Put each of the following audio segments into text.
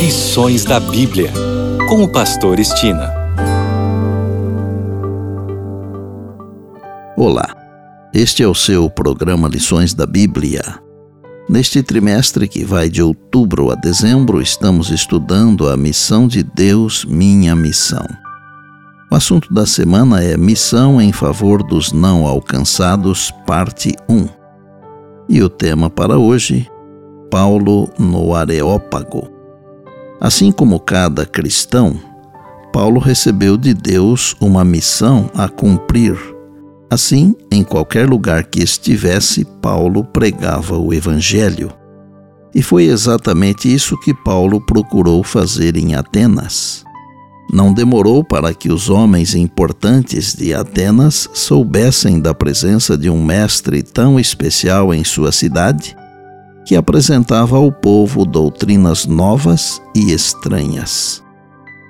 Lições da Bíblia, com o Pastor Estina. Olá, este é o seu programa Lições da Bíblia. Neste trimestre que vai de outubro a dezembro, estamos estudando a missão de Deus, minha missão. O assunto da semana é Missão em favor dos não alcançados, parte 1. E o tema para hoje, Paulo no Areópago. Assim como cada cristão, Paulo recebeu de Deus uma missão a cumprir. Assim, em qualquer lugar que estivesse, Paulo pregava o Evangelho. E foi exatamente isso que Paulo procurou fazer em Atenas. Não demorou para que os homens importantes de Atenas soubessem da presença de um mestre tão especial em sua cidade que apresentava ao povo doutrinas novas e estranhas.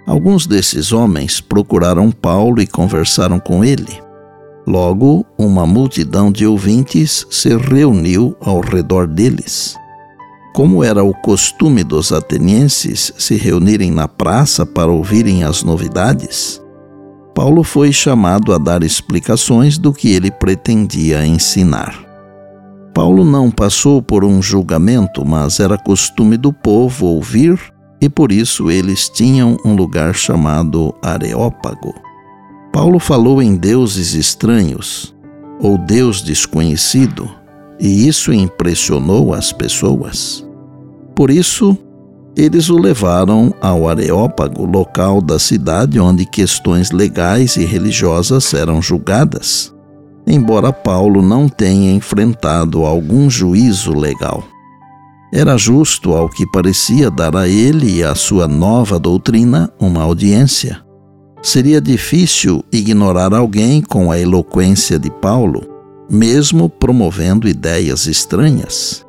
Alguns desses homens procuraram Paulo e conversaram com ele. Logo, uma multidão de ouvintes se reuniu ao redor deles. Como era o costume dos atenienses se reunirem na praça para ouvirem as novidades, Paulo foi chamado a dar explicações do que ele pretendia ensinar. Paulo não passou por um julgamento, mas era costume do povo ouvir, e por isso eles tinham um lugar chamado Areópago. Paulo falou em deuses estranhos, ou Deus desconhecido, e isso impressionou as pessoas. Por isso, eles o levaram ao Areópago, local da cidade onde questões legais e religiosas eram julgadas embora Paulo não tenha enfrentado algum juízo legal. Era justo, ao que parecia, dar a ele e à sua nova doutrina uma audiência. Seria difícil ignorar alguém com a eloquência de Paulo, mesmo promovendo ideias estranhas.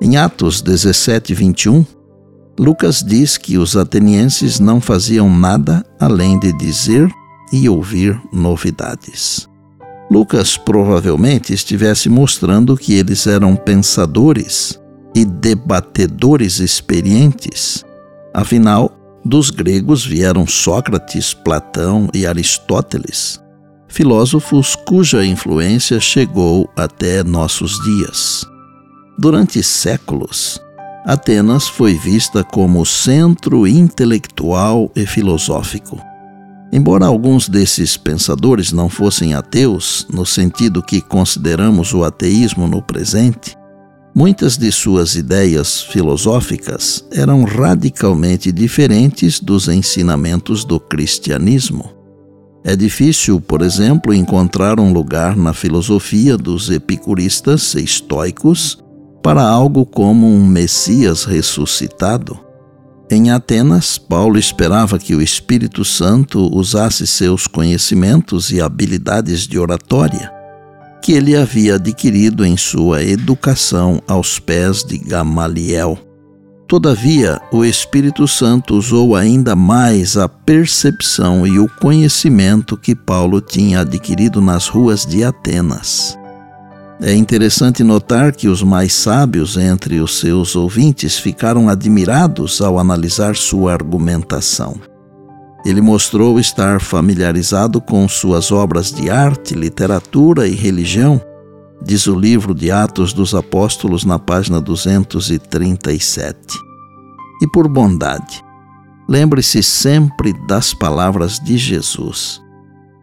Em Atos 17, 21, Lucas diz que os atenienses não faziam nada além de dizer e ouvir novidades. Lucas provavelmente estivesse mostrando que eles eram pensadores e debatedores experientes. Afinal, dos gregos vieram Sócrates, Platão e Aristóteles, filósofos cuja influência chegou até nossos dias. Durante séculos, Atenas foi vista como centro intelectual e filosófico. Embora alguns desses pensadores não fossem ateus, no sentido que consideramos o ateísmo no presente, muitas de suas ideias filosóficas eram radicalmente diferentes dos ensinamentos do cristianismo. É difícil, por exemplo, encontrar um lugar na filosofia dos epicuristas estoicos para algo como um Messias ressuscitado. Em Atenas, Paulo esperava que o Espírito Santo usasse seus conhecimentos e habilidades de oratória, que ele havia adquirido em sua educação aos pés de Gamaliel. Todavia, o Espírito Santo usou ainda mais a percepção e o conhecimento que Paulo tinha adquirido nas ruas de Atenas. É interessante notar que os mais sábios entre os seus ouvintes ficaram admirados ao analisar sua argumentação. Ele mostrou estar familiarizado com suas obras de arte, literatura e religião, diz o livro de Atos dos Apóstolos na página 237. E por bondade, lembre-se sempre das palavras de Jesus.